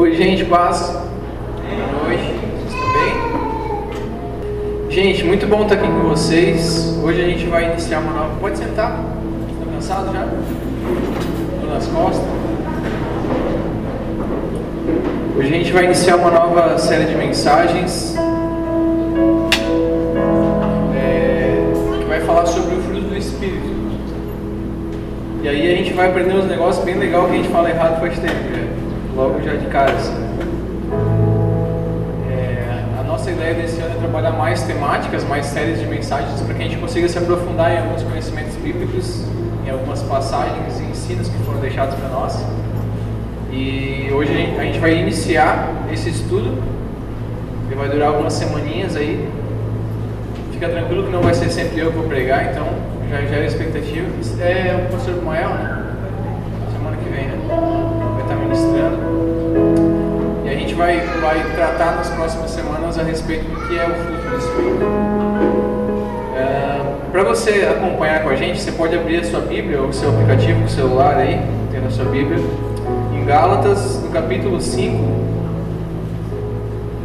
Oi, gente, paz. Boa noite, vocês estão bem? Gente, muito bom estar aqui com vocês. Hoje a gente vai iniciar uma nova. Pode sentar? Está cansado já? Nas costas? Hoje a gente vai iniciar uma nova série de mensagens é, que vai falar sobre o fruto do Espírito. E aí a gente vai aprender uns negócios bem legais que a gente fala errado faz tempo, né? Logo já de cara. Assim. É, a nossa ideia desse ano é trabalhar mais temáticas, mais séries de mensagens para que a gente consiga se aprofundar em alguns conhecimentos bíblicos, em algumas passagens e ensinos que foram deixados para nós. E hoje a gente vai iniciar esse estudo, que vai durar algumas semaninhas aí. Fica tranquilo que não vai ser sempre eu que vou pregar, então já gera expectativa. É o pastor Mael, né? Vai, vai tratar nas próximas semanas a respeito do que é o fruto do Espírito. É, Para você acompanhar com a gente, você pode abrir a sua Bíblia ou o seu aplicativo, o celular aí, tendo a sua Bíblia, em Gálatas, no capítulo 5,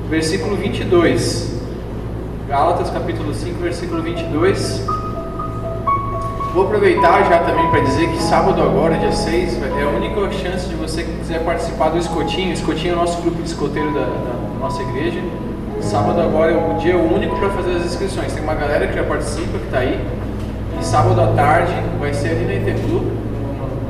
versículo 22. Gálatas, capítulo 5, versículo 22. Vou aproveitar já também para dizer que sábado agora, dia 6, é a única chance de você que quiser participar do Escotinho. Escotinho é o nosso grupo de escoteiro da, da nossa igreja. Sábado agora é o dia único para fazer as inscrições. Tem uma galera que já participa, que está aí. E sábado à tarde vai ser ali na Iteblu,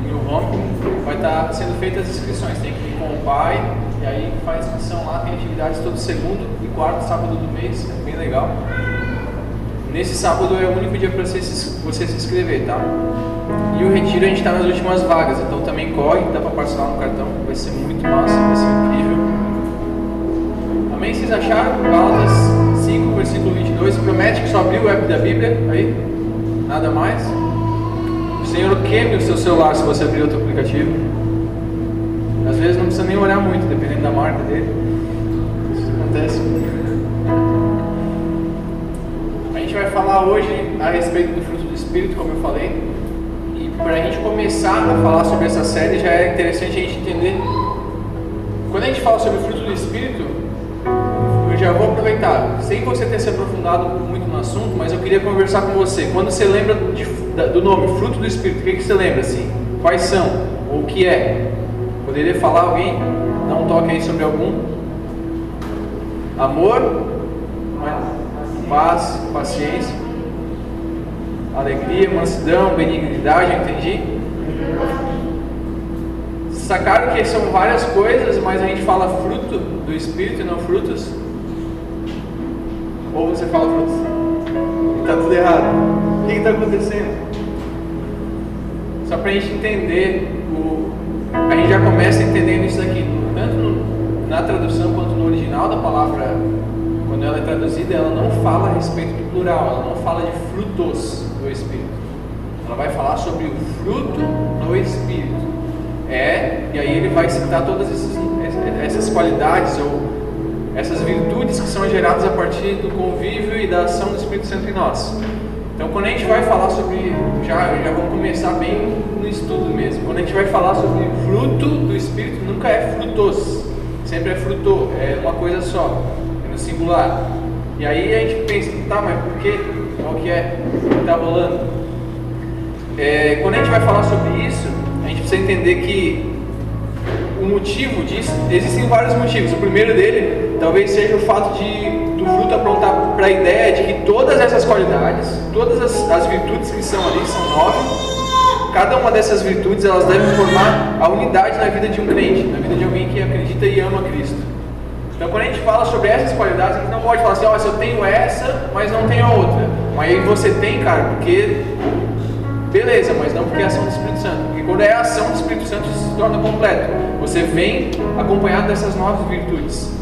no Home, vai estar tá sendo feitas as inscrições. Tem que ir com o pai, e aí faz inscrição lá. Tem atividades todo segundo e quarto sábado do mês, é bem legal. Nesse sábado é o único dia para você você se inscrever, tá? E o retiro a gente está nas últimas vagas, então também corre, dá para parcelar no cartão, vai ser muito massa, vai ser incrível. Amém? Vocês acharam? Gálatas 5, versículo 22, promete que só abriu o app da Bíblia, aí, nada mais. O Senhor queime o seu celular se você abrir outro aplicativo. Às vezes não precisa nem olhar muito, dependendo da marca dele. Isso acontece vai falar hoje a respeito do fruto do Espírito, como eu falei. E para a gente começar a falar sobre essa série, já é interessante a gente entender. Quando a gente fala sobre o fruto do Espírito, eu já vou aproveitar, sem você ter se aprofundado muito no assunto, mas eu queria conversar com você. Quando você lembra de, do nome fruto do Espírito, o que, que você lembra assim? Quais são? Ou o que é? Poderia falar alguém? Dá um toque aí sobre algum? Amor? Paz, paciência, alegria, mansidão, benignidade, entendi? Sacaram que são várias coisas, mas a gente fala fruto do Espírito e não frutos? Ou você fala frutos? Está tudo errado. O que está acontecendo? Só para a gente entender, o... a gente já começa entendendo isso aqui, tanto na tradução quanto no original da palavra quando ela é traduzida, ela não fala a respeito do plural, ela não fala de frutos do Espírito. Ela vai falar sobre o fruto do Espírito. É, e aí ele vai citar todas essas, essas qualidades ou essas virtudes que são geradas a partir do convívio e da ação do Espírito Santo em nós. Então, quando a gente vai falar sobre, já, já vamos começar bem no estudo mesmo. Quando a gente vai falar sobre fruto do Espírito, nunca é frutos, sempre é fruto, é uma coisa só no singular. E aí a gente pensa, tá, mas por que? Qual que é? Que está rolando? É, quando a gente vai falar sobre isso, a gente precisa entender que o motivo disso, existem vários motivos. O primeiro dele talvez seja o fato de do fruto aprontar para a ideia de que todas essas qualidades, todas as, as virtudes que são ali, são nove, cada uma dessas virtudes elas devem formar a unidade na vida de um crente, na vida de alguém que acredita e ama Cristo. Então, quando a gente fala sobre essas qualidades, a gente não pode falar assim: ó, oh, se eu tenho essa, mas não tenho a outra. Mas aí você tem, cara, porque. Beleza, mas não porque é ação do Espírito Santo. Porque quando é ação do Espírito Santo, isso se torna completo. Você vem acompanhado dessas nove virtudes.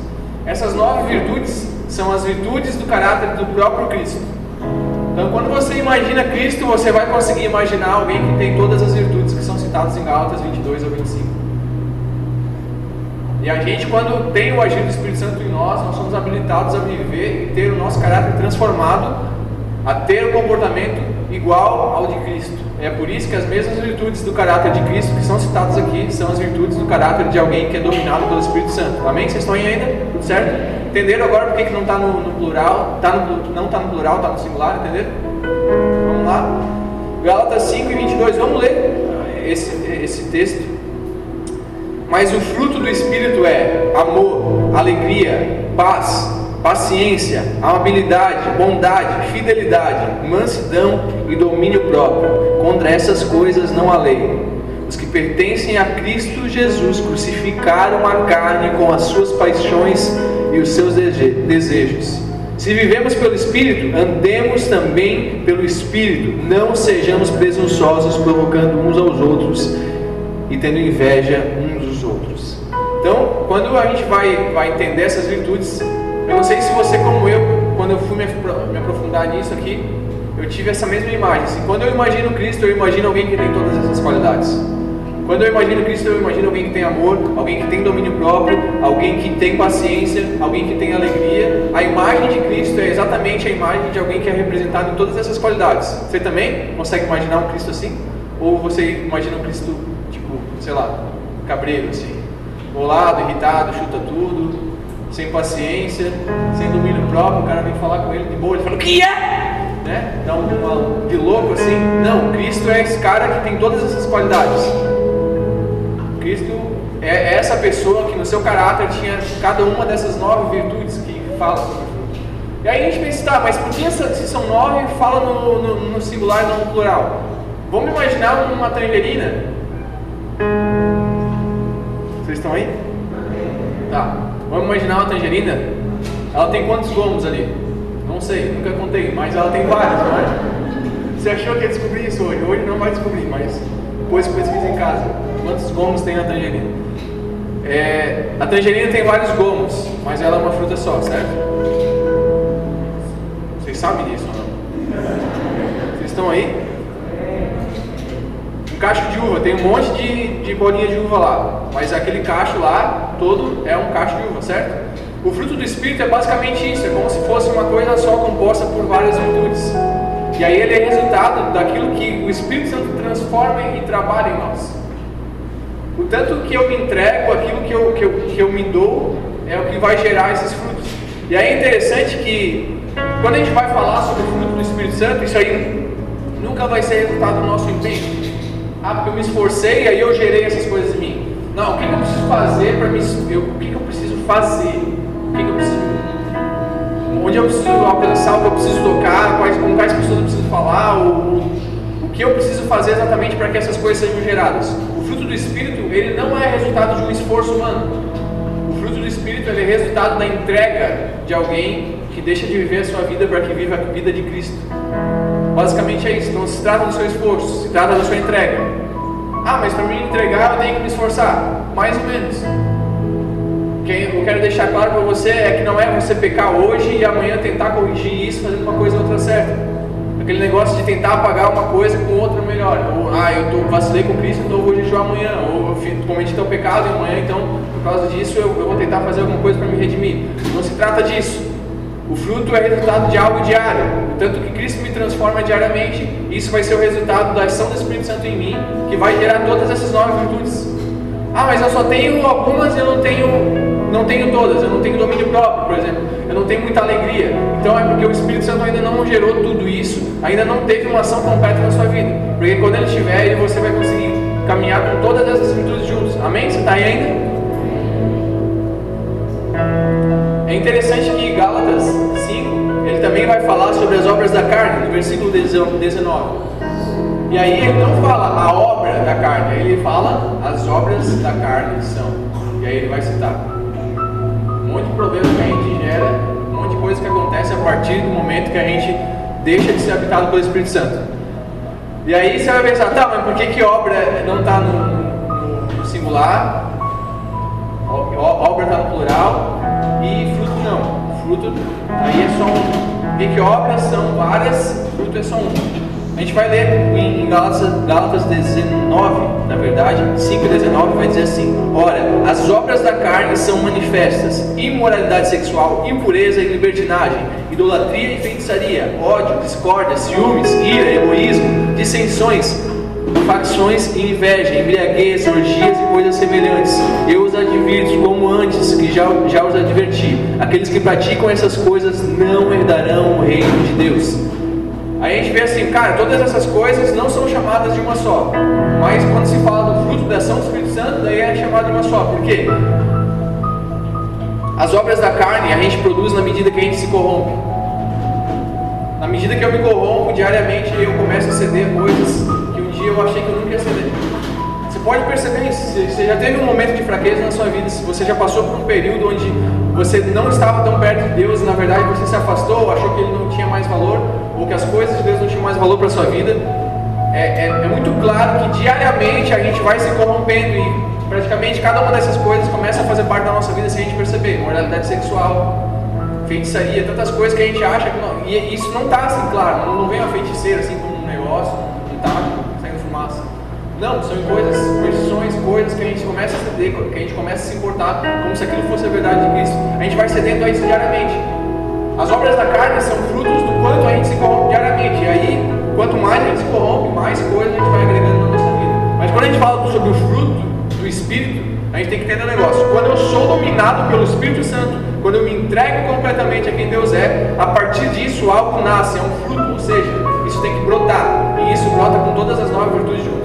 Essas nove virtudes são as virtudes do caráter do próprio Cristo. Então, quando você imagina Cristo, você vai conseguir imaginar alguém que tem todas as virtudes que são citadas em Gálatas 22 ou 25. E a gente, quando tem o agir do Espírito Santo em nós, nós somos habilitados a viver e ter o nosso caráter transformado, a ter um comportamento igual ao de Cristo. É por isso que as mesmas virtudes do caráter de Cristo que são citadas aqui são as virtudes do caráter de alguém que é dominado pelo Espírito Santo. Amém? Vocês estão aí ainda? Tudo certo? Entenderam agora por que não está no, no, plural? Tá no, não está no plural, está no singular, entenderam? Vamos lá? Gálatas 5 e 22, vamos ler esse, esse texto. Mas o fruto do Espírito é amor, alegria, paz, paciência, amabilidade, bondade, fidelidade, mansidão e domínio próprio. Contra essas coisas não há lei. Os que pertencem a Cristo Jesus crucificaram a carne com as suas paixões e os seus desejos. Se vivemos pelo Espírito, andemos também pelo Espírito, não sejamos presunçosos, provocando uns aos outros e tendo inveja quando a gente vai, vai entender essas virtudes, eu não sei se você, como eu, quando eu fui me, me aprofundar nisso aqui, eu tive essa mesma imagem. Assim, quando eu imagino Cristo, eu imagino alguém que tem todas essas qualidades. Quando eu imagino Cristo, eu imagino alguém que tem amor, alguém que tem domínio próprio, alguém que tem paciência, alguém que tem alegria. A imagem de Cristo é exatamente a imagem de alguém que é representado em todas essas qualidades. Você também consegue imaginar um Cristo assim? Ou você imagina um Cristo, tipo, sei lá, cabreiro, assim, bolado, irritado, chuta tudo, sem paciência, sem domínio próprio? O cara vem falar com ele de boa, ele fala: O que é? Né? Dá um de louco assim. Não, Cristo é esse cara que tem todas essas qualidades. Cristo é essa pessoa que no seu caráter tinha cada uma dessas nove virtudes que fala E aí a gente pensa, tá, mas por que se são nove, fala no, no, no singular e não no plural? Vamos imaginar uma tangerina. Vocês estão aí? Tá. Vamos imaginar uma tangerina. Ela tem quantos gomos ali? Não sei, nunca contei, mas ela tem vários, não é? Você achou que ia descobrir isso hoje? Hoje não vai descobrir, mas depois pesquisa em casa. Quantos gomos tem a tangerina? É, a tangerina tem vários gomos, mas ela é uma fruta só, certo? Vocês sabem disso ou não? Vocês estão aí? Um cacho de uva, tem um monte de, de bolinha de uva lá, mas aquele cacho lá todo é um cacho de uva, certo? O fruto do Espírito é basicamente isso, é como se fosse uma coisa só composta por várias virtudes. E aí ele é resultado daquilo que o Espírito Santo transforma e trabalha em nós. O tanto que eu me entrego, aquilo que eu, que, eu, que eu me dou, é o que vai gerar esses frutos. E aí é interessante que, quando a gente vai falar sobre o fruto do Espírito Santo, isso aí nunca vai ser resultado do nosso empenho. Ah, porque eu me esforcei e aí eu gerei essas coisas em mim. Não, o que, que eu preciso fazer para me. Eu, o que, que eu preciso fazer? O que, que eu preciso. Onde eu preciso alcançar, o que eu preciso tocar, quais, com quais pessoas eu preciso falar, o, o que eu preciso fazer exatamente para que essas coisas sejam geradas fruto do Espírito, ele não é resultado de um esforço humano. O fruto do Espírito ele é resultado da entrega de alguém que deixa de viver a sua vida para que viva a vida de Cristo. Basicamente é isso. Não se trata do seu esforço, se trata da sua entrega. Ah, mas para me entregar eu tenho que me esforçar. Mais ou menos. O que eu quero deixar claro para você é que não é você pecar hoje e amanhã tentar corrigir isso fazendo uma coisa ou outra certa. Aquele negócio de tentar apagar uma coisa com outra melhor. Ou, ah, eu tô, vacilei com Cristo, então vou jejuar amanhã. Ou eu cometi tal pecado e amanhã, então, por causa disso, eu, eu vou tentar fazer alguma coisa para me redimir. Não se trata disso. O fruto é resultado de algo diário. Tanto que Cristo me transforma diariamente, isso vai ser o resultado da ação do Espírito Santo em mim, que vai gerar todas essas nove virtudes. Ah, mas eu só tenho algumas eu não tenho não tenho todas, eu não tenho domínio próprio, por exemplo, eu não tenho muita alegria. Então é porque o Espírito Santo ainda não gerou tudo isso, ainda não teve uma ação completa na sua vida. Porque quando ele tiver, você vai conseguir caminhar com todas essas virtudes juntos. Amém? Você está aí ainda? É interessante Gálatas 5, ele também vai falar sobre as obras da carne, no versículo 19. E aí ele não fala a obra da carne, ele fala as obras da carne são. E aí ele vai citar monte de problemas que a gente gera, um monte de coisas que acontece a partir do momento que a gente deixa de ser habitado pelo Espírito Santo. E aí você vai pensar, tá, mas por que, que obra não está no, no, singular? Obra está no plural e fruto não. Fruto aí é só um. Que, que obras são várias, fruto é só um. A gente vai ler em Gálatas, Gálatas 19, na verdade, 5,19 vai dizer assim: Ora, as obras da carne são manifestas: imoralidade sexual, impureza e libertinagem, idolatria e feitiçaria, ódio, discórdia, ciúmes, ira, egoísmo, dissensões, facções e inveja, embriaguez, orgias e coisas semelhantes. Eu os advirto como antes, que já, já os adverti: aqueles que praticam essas coisas não herdarão o reino de Deus. Aí a gente vê assim, cara, todas essas coisas não são chamadas de uma só. Mas quando se fala do fruto da ação do Espírito Santo, daí é chamado de uma só. Por quê? As obras da carne a gente produz na medida que a gente se corrompe. Na medida que eu me corrompo diariamente, eu começo a ceder coisas dia eu achei que eu nunca ia ceder. Você pode perceber isso. Você já teve um momento de fraqueza na sua vida. Você já passou por um período onde você não estava tão perto de Deus e na verdade você se afastou, achou que ele não tinha mais valor, ou que as coisas de Deus não tinham mais valor para a sua vida, é, é, é, muito claro que diariamente a gente vai se corrompendo e praticamente cada uma dessas coisas começa a fazer parte da nossa vida sem a gente perceber. Moralidade sexual, feitiçaria, tantas coisas que a gente acha que não. E isso não está assim, claro, não vem a feiticeira assim como um negócio, Não, são coisas, posições, coisas que a gente começa a ceder, que a gente começa a se importar como se aquilo fosse a verdade de Cristo. A gente vai cedendo a isso diariamente. As obras da carne são frutos do quanto a gente se corrompe diariamente. E aí, quanto mais a gente se corrompe, mais coisas a gente vai agregando na nossa vida. Mas quando a gente fala sobre o fruto do Espírito, a gente tem que entender um negócio. Quando eu sou dominado pelo Espírito Santo, quando eu me entrego completamente a quem Deus é, a partir disso algo nasce, é um fruto, ou seja, isso tem que brotar. E isso brota com todas as nove virtudes juntas.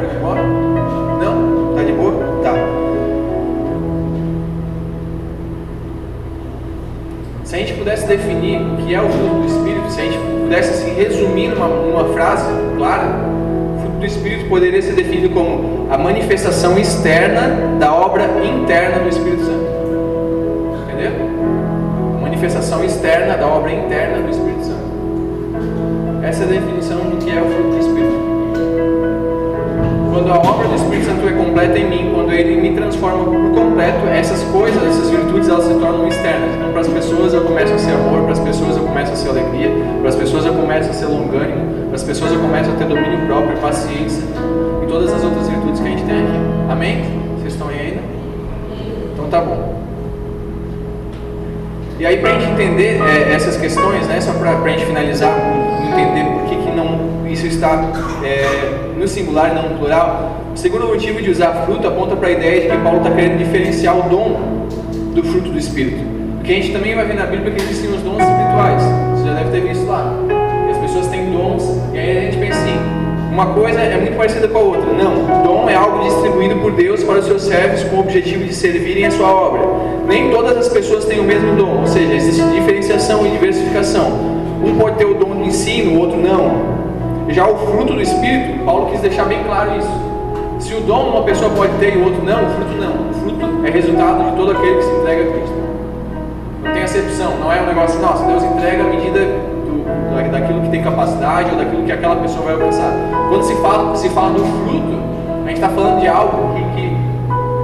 Um e vai embora? Não? Tá de boa? Tá. Se a gente pudesse definir o que é o fruto do Espírito, se a gente pudesse assim, resumir numa, frase clara, o fruto do Espírito poderia ser definido como a manifestação externa da obra interna do Espírito Santo. Entendeu? A manifestação externa da obra interna do Espírito Santo. Essa é a definição do que é o fruto. Quando a obra do Espírito Santo é completa em mim, quando ele me transforma por completo, essas coisas, essas virtudes, elas se tornam externas. Então, para as pessoas eu começo a ser amor, para as pessoas eu começo a ser alegria, para as pessoas eu começo a ser longânimo, para as pessoas eu começo a ter domínio próprio, paciência e todas as outras virtudes que a gente tem aqui. Amém? Vocês estão aí ainda? Então tá bom. E aí, para a gente entender é, essas questões, né, só para a gente finalizar, entender por que, que não, isso está é, no singular e não no plural, o segundo motivo de usar fruto aponta para a ideia de que Paulo está querendo diferenciar o dom do fruto do Espírito. Porque a gente também vai ver na Bíblia que existem os dons espirituais, você já deve ter visto lá. E as pessoas têm dons, e aí a gente pensa assim, uma coisa é muito parecida com a outra. Não, dom é algo distribuído por Deus para os seus servos com o objetivo de servirem a sua obra. Nem todas as pessoas têm o mesmo dom, ou seja, existe diferenciação e diversificação. Um pode ter o dom do ensino, o outro não. Já o fruto do Espírito, Paulo quis deixar bem claro isso. Se o dom uma pessoa pode ter e o outro não, o fruto não. O fruto é resultado de todo aquele que se entrega a Cristo. Não tem acepção, não é um negócio, assim, nossa, Deus entrega a medida do, daquilo que tem capacidade ou daquilo que aquela pessoa vai alcançar. Quando se fala, se fala do fruto, a gente está falando de algo que, que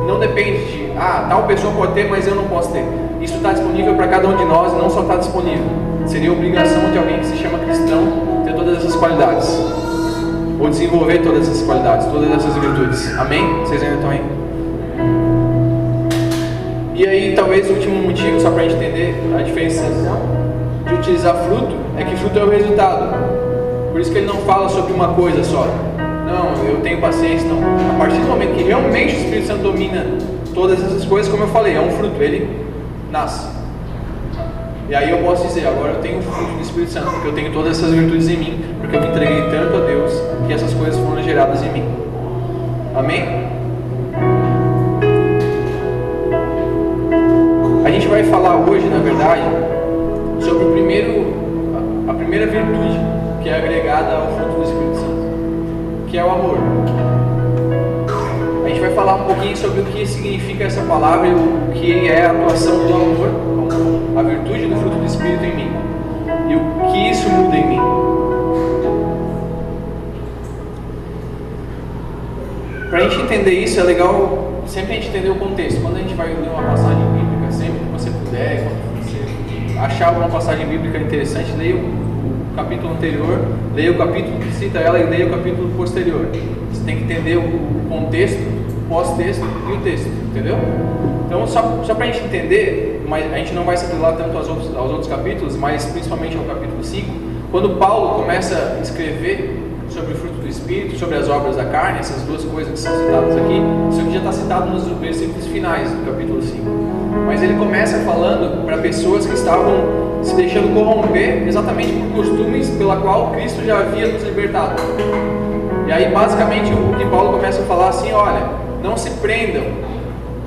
não depende de, ah, tal pessoa pode ter, mas eu não posso ter. Isso está disponível para cada um de nós não só está disponível. Seria obrigação de alguém que se chama cristão todas essas qualidades. Ou desenvolver todas essas qualidades, todas essas virtudes. Amém? Vocês ainda estão aí? E aí, talvez o último motivo, só para a gente entender a diferenciação de utilizar fruto, é que fruto é o resultado. Por isso que ele não fala sobre uma coisa só. Não, eu tenho paciência, não. A partir do momento que realmente o Espírito Santo domina todas essas coisas, como eu falei, é um fruto, ele nasce. E aí eu posso dizer, agora eu tenho o fruto do Espírito Santo, porque eu tenho todas essas virtudes em mim, porque eu me entreguei tanto a Deus que essas coisas foram geradas em mim. Amém? A gente vai falar hoje, na verdade, sobre o primeiro, a primeira virtude que é agregada ao fruto do Espírito Santo, que é o amor. Falar um pouquinho sobre o que significa essa palavra e o que é a atuação do amor a virtude do fruto do Espírito em mim e o que isso muda em mim. Para a gente entender isso, é legal sempre a gente entender o contexto. Quando a gente vai ler uma passagem bíblica, puder, quando você achar alguma passagem bíblica interessante, leia o capítulo anterior, leia o capítulo que cita ela e leia o capítulo posterior. Você tem que entender o contexto, pós-texto e o texto, entendeu? Então, só, só para a gente entender, mas a gente não vai se apelar tanto aos outros, aos outros capítulos, mas principalmente ao capítulo 5, quando Paulo começa a escrever sobre o fruto do Espírito, sobre as obras da carne, essas duas coisas que são citadas aqui, isso aqui já está citado nos versículos finais do capítulo 5. Mas ele começa falando para pessoas que estavam se deixando corromper exatamente por costumes pela qual Cristo já havia nos libertado. E aí, basicamente, o que Paulo começa a falar assim: olha, não se prendam.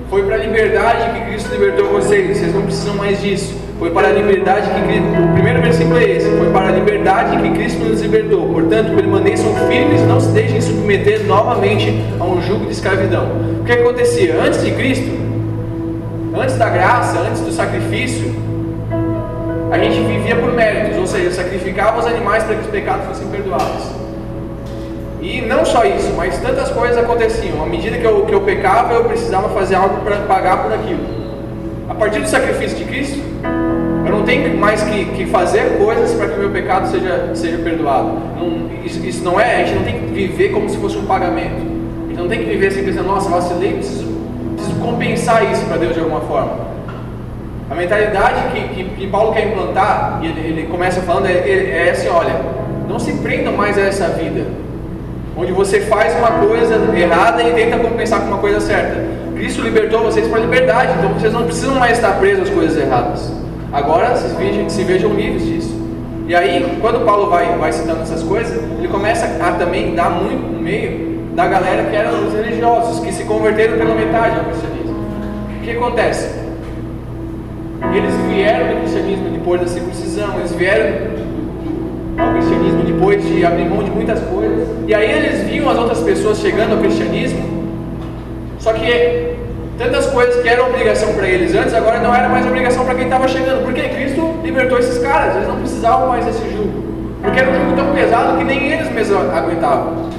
Foi para a liberdade que Cristo libertou vocês, vocês não precisam mais disso. Foi para a liberdade que Cristo. O primeiro versículo é esse: Foi para a liberdade que Cristo nos libertou. Portanto, permaneçam firmes, não se deixem submeter novamente a um jugo de escravidão. O que acontecia? Antes de Cristo, antes da graça, antes do sacrifício, a gente vivia por méritos, ou seja, sacrificava os animais para que os pecados fossem perdoados. E não só isso, mas tantas coisas aconteciam. À medida que eu, que eu pecava, eu precisava fazer algo para pagar por aquilo. A partir do sacrifício de Cristo, eu não tenho mais que, que fazer coisas para que o meu pecado seja, seja perdoado. Não, isso, isso, não é, a gente não tem que viver como se fosse um pagamento. A gente não tem que viver assim pensando, nossa, vacilei, preciso, preciso compensar isso para Deus de alguma forma. A mentalidade que, que, que Paulo quer implantar, e ele, ele começa falando, é, é assim: olha, não se prendam mais a essa vida, onde você faz uma coisa errada e tenta compensar com uma coisa certa. Cristo libertou vocês para a liberdade, então vocês não precisam mais estar presos às coisas erradas. Agora se vejam, se vejam livres disso. E aí, quando Paulo vai, vai citando essas coisas, ele começa a também dar muito no meio da galera que eram os religiosos, que se converteram pela metade ao cristianismo. O que acontece? Eles vieram do cristianismo depois da circuncisão, eles vieram ao cristianismo depois de abrir mão de muitas coisas, e aí eles viam as outras pessoas chegando ao cristianismo, só que Tantas coisas que eram obrigação para eles antes, agora não era mais obrigação para quem estava chegando. Porque Cristo libertou esses caras, eles não precisavam mais desse jugo. Porque era um jugo tão pesado que nem eles mesmos aguentavam.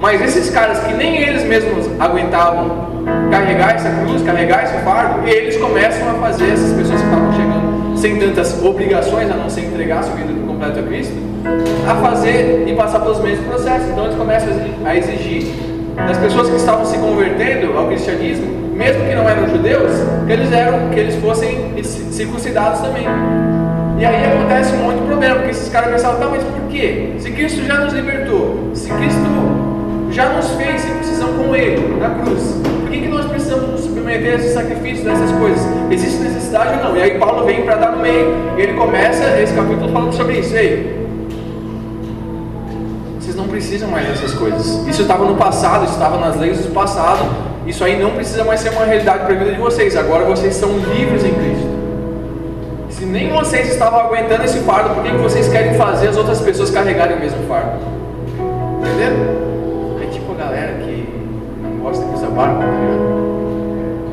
Mas esses caras que nem eles mesmos aguentavam carregar essa cruz, carregar esse fardo, eles começam a fazer essas pessoas que estavam chegando sem tantas obrigações, a não ser entregar sua vida completa a Cristo, a fazer e passar pelos mesmos processos. Então eles começam a exigir das pessoas que estavam se convertendo ao cristianismo mesmo que não eram judeus, que eles eram, que eles fossem circuncidados também. E aí acontece um monte de problema, porque esses caras pensavam, tá, mas por quê? Se Cristo já nos libertou, se Cristo já nos fez circuncisão com Ele, na cruz, por que, que nós precisamos nos submeter a esses sacrifícios, dessas coisas? Existe necessidade ou não? E aí Paulo vem para dar no meio. Ele começa esse capítulo falando sobre isso. Ei, vocês não precisam mais dessas coisas. Isso estava no passado, isso estava nas leis do passado. Isso aí não precisa mais ser uma realidade para a vida de vocês. Agora vocês são livres em Cristo. Se nem vocês estavam aguentando esse fardo, por que, que vocês querem fazer as outras pessoas carregarem o mesmo fardo? Entendeu? Barba?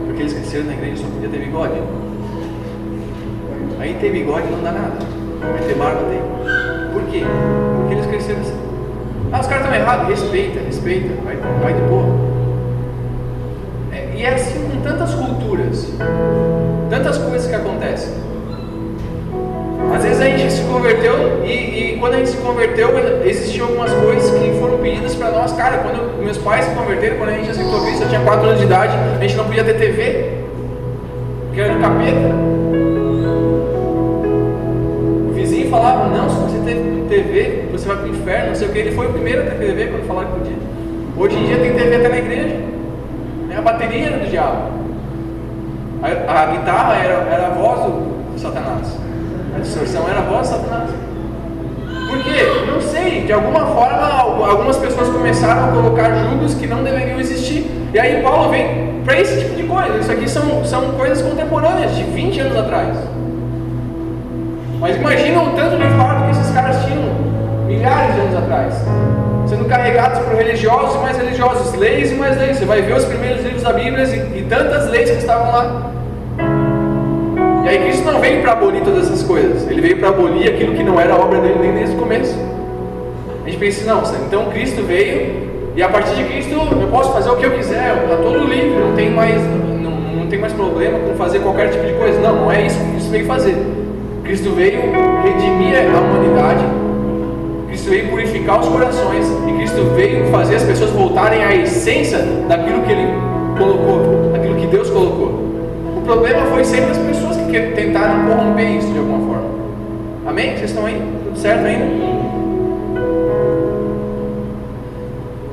Porque eles cresceram na igreja só podia ter bigode. Aí ter bigode não dá nada. Mas ter barba tem. Por quê? Porque eles cresceram assim. Ah, os caras estão errados. Respeita, respeita. Vai, vai de boa. E é assim com tantas culturas, tantas coisas que acontecem. Às vezes a gente se converteu e, e, quando a gente se converteu, existiam algumas coisas que foram pedidas para nós. Cara, quando meus pais se converteram, quando a gente aceitou Cristo, eu tinha 4 anos de idade, a gente não podia ter TV, porque era do capeta. O vizinho falava: Não, se você ter TV, você vai para o inferno, não sei o que. Ele foi o primeiro a ter TV quando falaram que podia. Hoje em dia tem TV até na igreja. A bateria do diabo. A, a guitarra era, era a voz do Satanás. Distorção era a voz Satanás. Por quê? Não sei. De alguma forma, algumas pessoas começaram a colocar julgos que não deveriam existir. E aí Paulo vem para esse tipo de coisa. Isso aqui são, são coisas contemporâneas, de 20 anos atrás. Mas imagina o tanto de fardo que esses caras tinham milhares de anos atrás sendo carregados por religiosos e mais religiosos, leis e mais leis. Você vai ver os primeiros livros da Bíblia e, e tantas leis que estavam lá. E aí Cristo não veio para abolir todas essas coisas, ele veio para abolir aquilo que não era obra dele nem desde o começo. A gente pensa, não, então Cristo veio e a partir de Cristo eu posso fazer o que eu quiser, está todo livre, não tem mais, não, não tem mais problema com fazer qualquer tipo de coisa. Não, não é isso que Cristo veio fazer. Cristo veio redimir a humanidade, Cristo veio purificar os corações e Cristo veio fazer as pessoas voltarem à essência daquilo que Ele colocou, daquilo que Deus colocou. O problema foi sempre as pessoas que tentaram corromper isso de alguma forma. Amém? Vocês estão aí? Tudo certo ainda?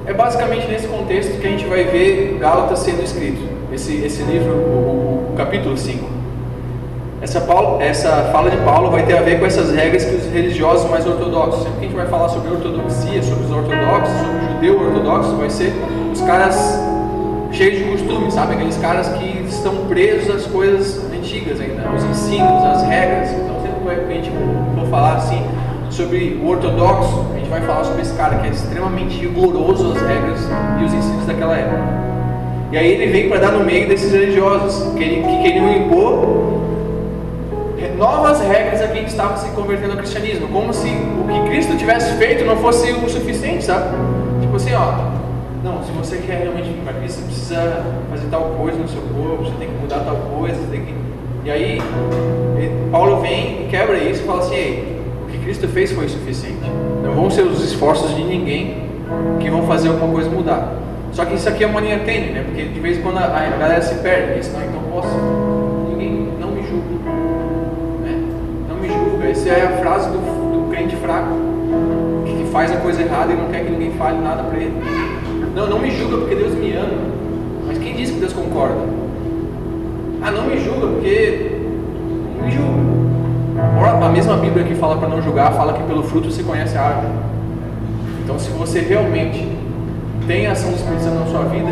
É basicamente nesse contexto que a gente vai ver Gálatas sendo escrito, esse, esse livro, o, o capítulo 5. Essa, Paulo, essa fala de Paulo vai ter a ver com essas regras que os religiosos mais ortodoxos, sempre que a gente vai falar sobre ortodoxia, sobre os ortodoxos, sobre o judeu ortodoxo, vai ser os caras cheios de costume, sabe? Aqueles caras que estão presos às coisas antigas ainda, aos ensinos, às regras. Então, sempre que a gente for falar assim sobre o ortodoxo, a gente vai falar sobre esse cara que é extremamente rigoroso às regras e os ensinos daquela época. E aí ele vem para dar no meio desses religiosos que, que queriam impor novas regras a quem estava se convertendo ao cristianismo, como se o que Cristo tivesse feito não fosse o suficiente, sabe? Tipo assim, ó, não, se você quer realmente vir para Cristo, você precisa fazer tal coisa no seu corpo, você tem que mudar tal coisa, você tem que. E aí, Paulo vem e quebra isso e fala assim: o que Cristo fez foi suficiente. Não vão ser os esforços de ninguém que vão fazer alguma coisa mudar. Só que isso aqui é uma linha tênue, né? Porque de vez em quando a, galera se perde. Isso não, então posso. Ninguém não me julga. Né? Não me julga. Essa é a frase do, do crente fraco que faz a coisa errada e não quer que ninguém fale nada para ele. Não, não me julga porque Deus me ama. Mas quem disse que Deus concorda? Ah, não me julga porque. Não me julga. A mesma Bíblia que fala para não julgar, fala que pelo fruto se conhece a árvore. Então, se você realmente tem a ação do Espírito na sua vida,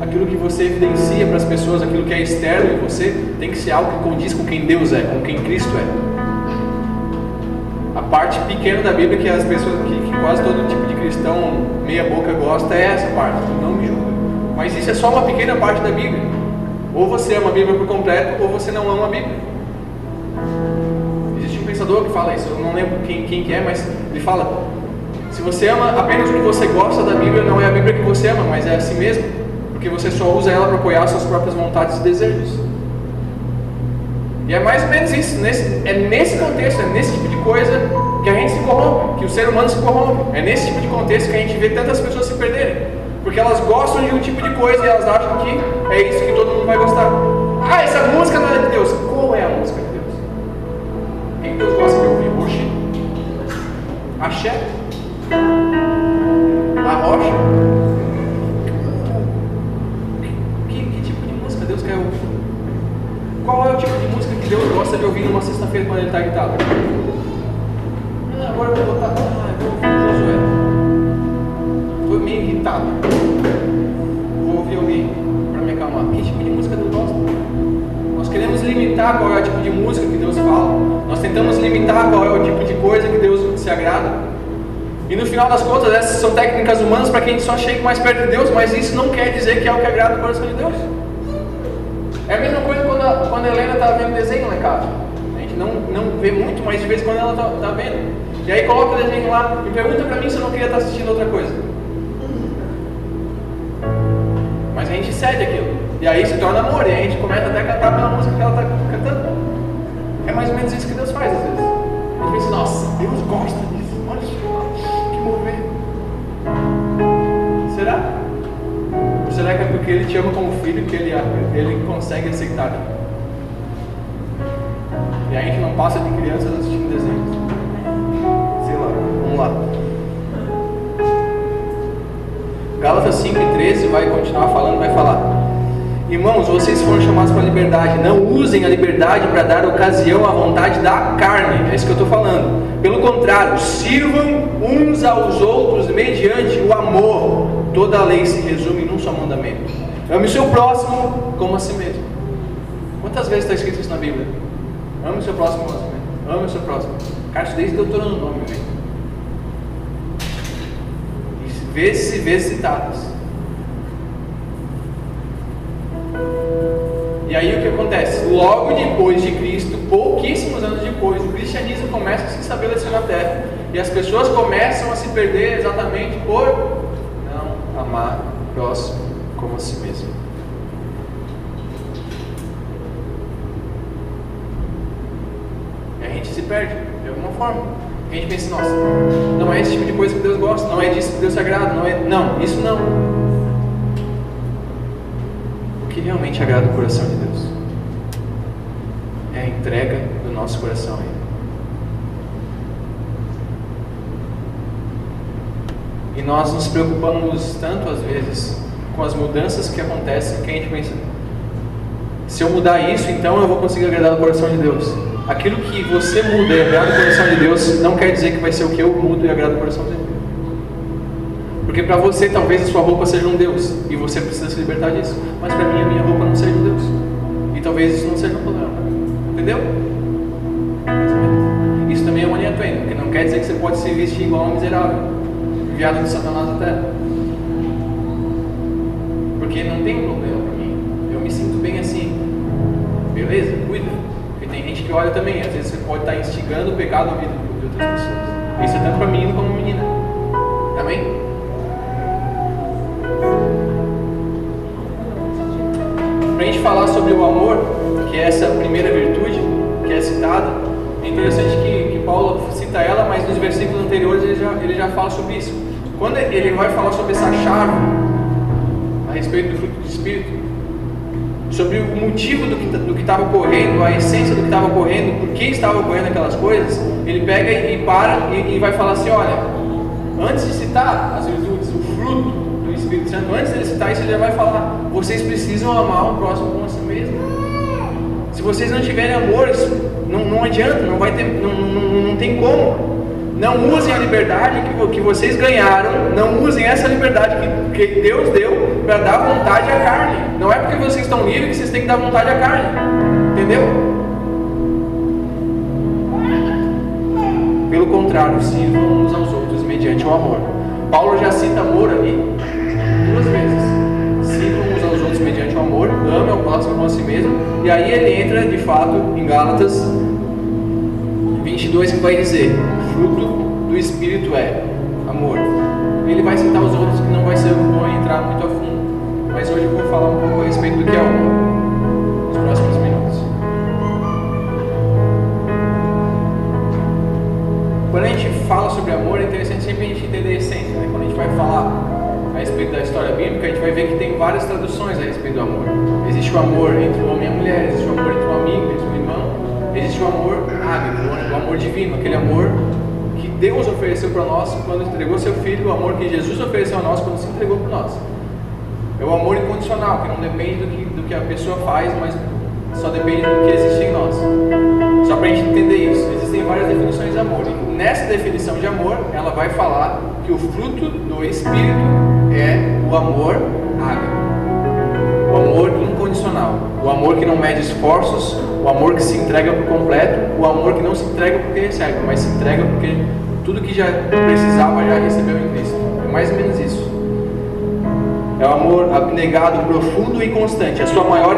aquilo que você evidencia para as pessoas, aquilo que é externo em você, tem que ser algo que condiz com quem Deus é, com quem Cristo é. A parte pequena da Bíblia que as pessoas, que, que quase todo tipo de cristão meia boca gosta é essa parte, não me julga. Mas isso é só uma pequena parte da Bíblia. Ou você ama a Bíblia por completo, ou você não ama a Bíblia. Existe um pensador que fala isso, eu não lembro quem, quem que é, mas ele fala: se você ama apenas o que você gosta da Bíblia, não é a Bíblia que você ama, mas é a si mesmo, porque você só usa ela para apoiar suas próprias vontades e desejos. E é mais ou menos isso, nesse, é nesse contexto, é nesse tipo de coisa que a gente se corrompe, que o ser humano se corrompe. É nesse tipo de contexto que a gente vê tantas pessoas se perderem. Porque elas gostam de um tipo de coisa e elas acham que é isso que todo mundo vai gostar. Ah, essa música não é de Deus. Qual é a música de Deus? Quem Deus gosta de ouvir? Oxi. Axé? É o tipo de música que Deus fala. Nós tentamos limitar qual é o tipo de coisa que Deus se agrada. E no final das contas, essas são técnicas humanas para que a gente só chegue mais perto de Deus, mas isso não quer dizer que é o que agrada o coração de Deus. É a mesma coisa quando a, quando a Helena está vendo desenho lá em casa. A gente não, não vê muito, mas de vez em quando ela está tá vendo. E aí coloca o desenho lá e pergunta para mim se eu não queria estar tá assistindo outra coisa. Mas a gente cede aquilo. E aí se torna amor, e a gente começa até a cantar pela música que ela está É mais ou menos isso que Deus faz às vezes. Gente pensa, nossa, Deus gosta disso. Olha que mover. Será? será que é porque ele te ama como filho que ele, ele consegue aceitar? E a gente não passa de crianças assistindo desenhos. Sei lá, vamos lá. Gálatas 5 e 13 vai continuar falando, vai falar. Irmãos, vocês foram chamados para a liberdade. Não usem a liberdade para dar ocasião à vontade da carne. É isso que eu estou falando. Pelo contrário, sirvam uns aos outros mediante o amor. Toda a lei se resume num só mandamento: ame o seu próximo como a si mesmo. Quantas vezes está escrito isso na Bíblia? Ame o seu próximo como a si mesmo. Ame o seu próximo. Cara, isso desde Deuteronômio, velho. Vezes e vezes citadas. logo depois de Cristo, pouquíssimos anos depois, o cristianismo começa a se estabelecer na terra. E as pessoas começam a se perder exatamente por não amar o próximo como a si mesmo. E a gente se perde, de alguma forma. A gente pensa, nossa, não é esse tipo de coisa que Deus gosta, não é disso que Deus é agrada, não é. Não, isso não. O que realmente agrada o coração de Deus entrega do nosso coração a Ele. E nós nos preocupamos tanto às vezes com as mudanças que acontecem que a gente pensa: se eu mudar isso, então eu vou conseguir agradar o coração de Deus. Aquilo que você muda e agrada o coração de Deus não quer dizer que vai ser o que eu mudo e agrado o coração de Deus. Porque para você talvez a sua roupa seja um Deus e você precisa se libertar disso. Mas para mim a minha roupa não seja um Deus. E talvez isso não seja um problema. Entendeu? Isso também é mania tua, porque não quer dizer que você pode se vestir igual a um miserável, enviado de Satanás terra. Porque não tem problema para mim. Eu me sinto bem assim. Beleza? Cuida tem gente que olha também, às vezes você pode estar instigando o pecado na vida de outras pessoas. Isso é tanto para menino como menina. Amém? Para a gente falar sobre o amor, que é essa primeira virtude que é citada, é interessante que, que Paulo cita ela, mas nos versículos anteriores ele já, ele já fala sobre isso. Quando ele vai falar sobre essa chave a respeito do fruto do Espírito, sobre o motivo do que estava ocorrendo, a essência do que estava ocorrendo, por que estava ocorrendo aquelas coisas, ele pega e para e, e vai falar assim: olha, antes de citar as virtudes, o fruto do Espírito Santo, antes de citar isso, ele já vai falar: vocês precisam amar o próximo como a si mesmo. Se vocês não tiverem amor, não, não adianta, não vai ter, não, não, não tem como. Não usem a liberdade que, que vocês ganharam, não usem essa liberdade que, que Deus deu para dar vontade à carne. Não é porque vocês estão livres que vocês têm que dar vontade à carne. Entendeu? Pelo contrário, sirvam uns aos outros mediante o amor. Paulo já cita amor ali duas vezes. O ao próximo como a si mesmo. E aí ele entra de fato em Gálatas 22 que vai dizer: fruto do Espírito é amor. Ele vai citar os outros que não vai ser bom entrar muito a fundo, mas hoje eu vou falar um pouco a respeito do que é amor nos próximos minutos. Quando a gente fala sobre amor, é interessante sempre a gente entender a essência. Né? Quando a gente vai falar a respeito da história bíblica, a gente vai ver que tem várias traduções a respeito do amor. Existe o amor entre o homem e a mulher, existe o amor entre o amigo, entre o irmão, existe o amor ágape, o amor divino, aquele amor que Deus ofereceu para nós quando entregou seu filho, o amor que Jesus ofereceu a nós quando se entregou para nós. É o amor incondicional, que não depende do que, do que a pessoa faz, mas só depende do que existe em nós. Só para a gente entender isso, existem várias definições de amor. E nessa definição de amor, ela vai falar que o fruto do Espírito é o amor ágape. O amor incondicional. O amor que não mede esforços, o amor que se entrega por completo, o amor que não se entrega porque recebe, mas se entrega porque tudo que já precisava já recebeu em Cristo. É mais ou menos isso. É o amor abnegado, profundo e constante. A sua maior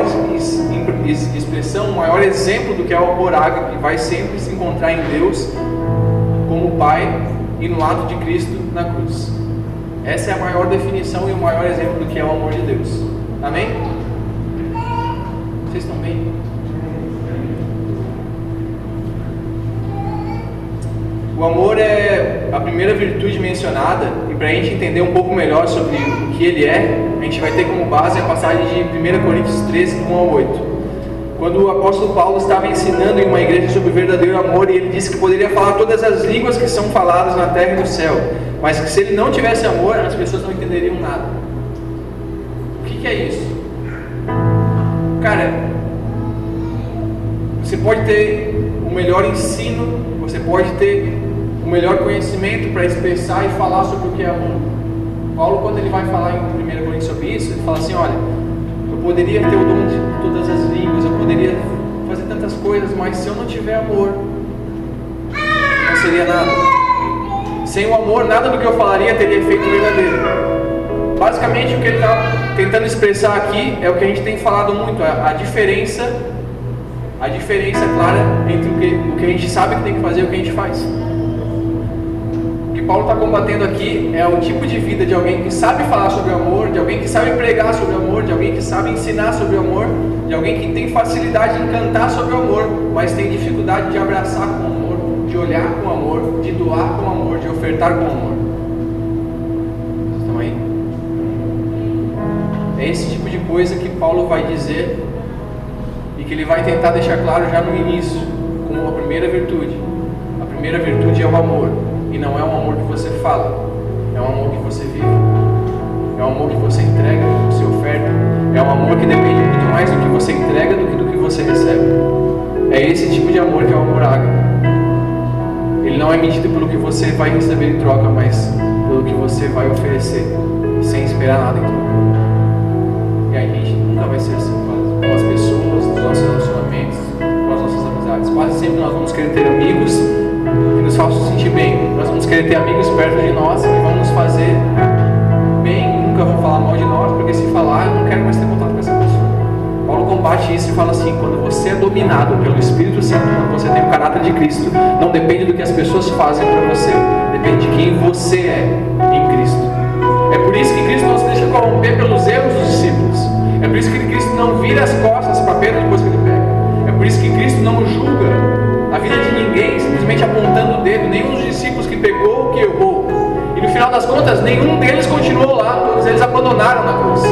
expressão, o maior exemplo do que é o amor ágape vai sempre se encontrar em Deus como Pai e no ato de Cristo na cruz. Essa é a maior definição e o maior exemplo do que é o amor de Deus. Amém? Vocês estão bem? O amor é a primeira virtude mencionada, e para a gente entender um pouco melhor sobre o que ele é, a gente vai ter como base a passagem de 1 Coríntios 13, 1 ao 8. Quando o apóstolo Paulo estava ensinando em uma igreja sobre o verdadeiro amor, e ele disse que poderia falar todas as línguas que são faladas na terra e no céu, mas que se ele não tivesse amor, as pessoas não entenderiam nada. O que, que é isso? Cara, você pode ter o melhor ensino, você pode ter o melhor conhecimento para expressar e falar sobre o que é amor. Paulo, quando ele vai falar em 1 Coríntios sobre isso, ele fala assim: olha, eu poderia ter o dom de todas as línguas, eu poderia fazer tantas coisas, mas se eu não tiver amor, não seria nada. Sem o amor, nada do que eu falaria teria efeito verdadeiro. Basicamente, o que ele está tentando expressar aqui é o que a gente tem falado muito, a, a diferença, a diferença clara entre o que, o que a gente sabe que tem que fazer e o que a gente faz. Paulo está combatendo aqui é o tipo de vida de alguém que sabe falar sobre amor, de alguém que sabe pregar sobre amor, de alguém que sabe ensinar sobre amor, de alguém que tem facilidade em cantar sobre amor, mas tem dificuldade de abraçar com amor olhar com amor, de doar com amor, de ofertar com amor. Vocês estão aí? É esse tipo de coisa que Paulo vai dizer e que ele vai tentar deixar claro já no início, como a primeira virtude. A primeira virtude é o amor, e não é um amor que você fala, é um amor que você vive. É um amor que você entrega, que você oferta. É um amor que depende muito mais do que você entrega do que do que você recebe. É esse tipo de amor que é o amor ágape. Ele não é medido pelo que você vai receber em troca, mas pelo que você vai oferecer, sem esperar nada em troca. E a gente nunca vai ser assim com as pessoas, nos nossos relacionamentos, com as nossas amizades. Quase sempre nós vamos querer ter amigos que nos façam sentir bem. Vamos querer ter amigos perto de nós que vão nos fazer bem, nunca vão falar mal de nós, porque se falar, eu não quero mais ter contato com essa pessoa. Paulo combate isso e fala assim: quando você é dominado pelo Espírito Santo, quando você tem o caráter de Cristo, não depende do que as pessoas fazem para você, depende de quem você é em Cristo. É por isso que Cristo não se deixa corromper pelos erros dos discípulos. É por isso que Cristo não vira as costas para Pedro depois que ele pega. É por isso que Cristo não julga a vida de ninguém, simplesmente apontando o dedo, nenhum dos discípulos que pegou, que errou. E no final das contas, nenhum deles continuou lá, todos eles abandonaram na cruz.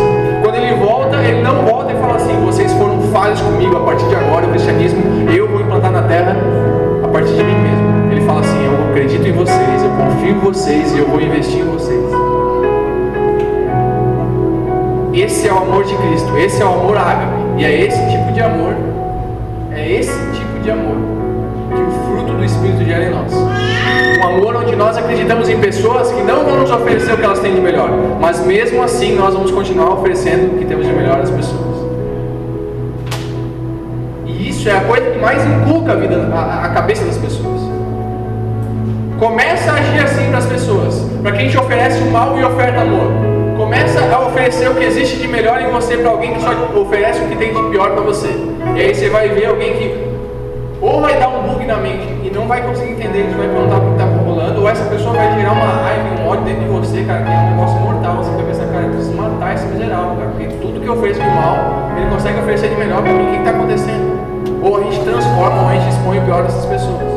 Quando ele volta, ele não volta e fala assim: vocês foram falhos comigo, a partir de agora o cristianismo eu vou implantar na terra a partir de mim mesmo. Ele fala assim: eu acredito em vocês, eu confio em vocês e eu vou investir em vocês. Esse é o amor de Cristo, esse é o amor ágape, e é esse tipo de amor, é esse tipo de amor Amor onde nós acreditamos em pessoas que não vão nos oferecer o que elas têm de melhor, mas mesmo assim nós vamos continuar oferecendo o que temos de melhor às pessoas. E isso é a coisa que mais inculca a, vida, a, a cabeça das pessoas. Começa a agir assim para as pessoas, para quem te oferece o mal e oferta amor. Começa a oferecer o que existe de melhor em você para alguém que só oferece o que tem de pior para você. E aí você vai ver alguém que ou vai dar um bug na mente e não vai conseguir entender, você vai perguntar o que está ou essa pessoa vai gerar uma raiva, um ódio dentro de você, cara, que é um negócio mortal. Você vai pensar, cara, eu preciso matar esse miserável, cara, porque tudo que eu ofereço de mal, ele consegue oferecer de melhor para mim. O que está acontecendo? Ou a gente transforma, ou a gente expõe o pior dessas pessoas.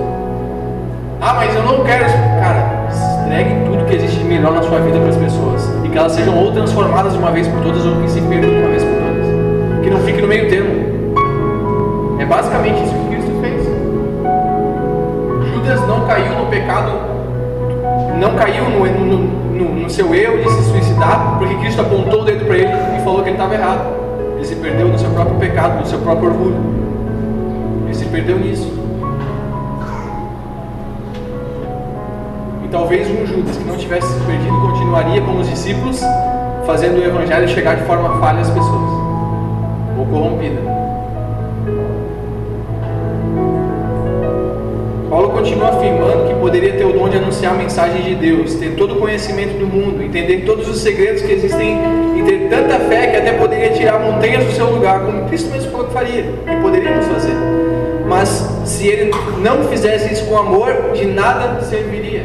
Ah, mas eu não quero. Cara, entregue tudo que existe de melhor na sua vida para as pessoas. E que elas sejam ou transformadas de uma vez por todas, ou que se percam de uma vez por todas. Que não fique no meio termo. É basicamente isso que Judas não caiu no pecado, não caiu no, no, no, no seu erro de se suicidar, porque Cristo apontou o dedo para ele e falou que ele estava errado. Ele se perdeu no seu próprio pecado, no seu próprio orgulho. Ele se perdeu nisso. E talvez um Judas que não tivesse se perdido continuaria como os discípulos, fazendo o evangelho chegar de forma falha às pessoas, ou corrompida. Paulo continua afirmando poderia ter o dom de anunciar a mensagem de Deus, ter todo o conhecimento do mundo, entender todos os segredos que existem e ter tanta fé que até poderia tirar montanhas do seu lugar, como Cristo mesmo falou que faria, que poderíamos fazer. Mas se ele não fizesse isso com amor, de nada serviria.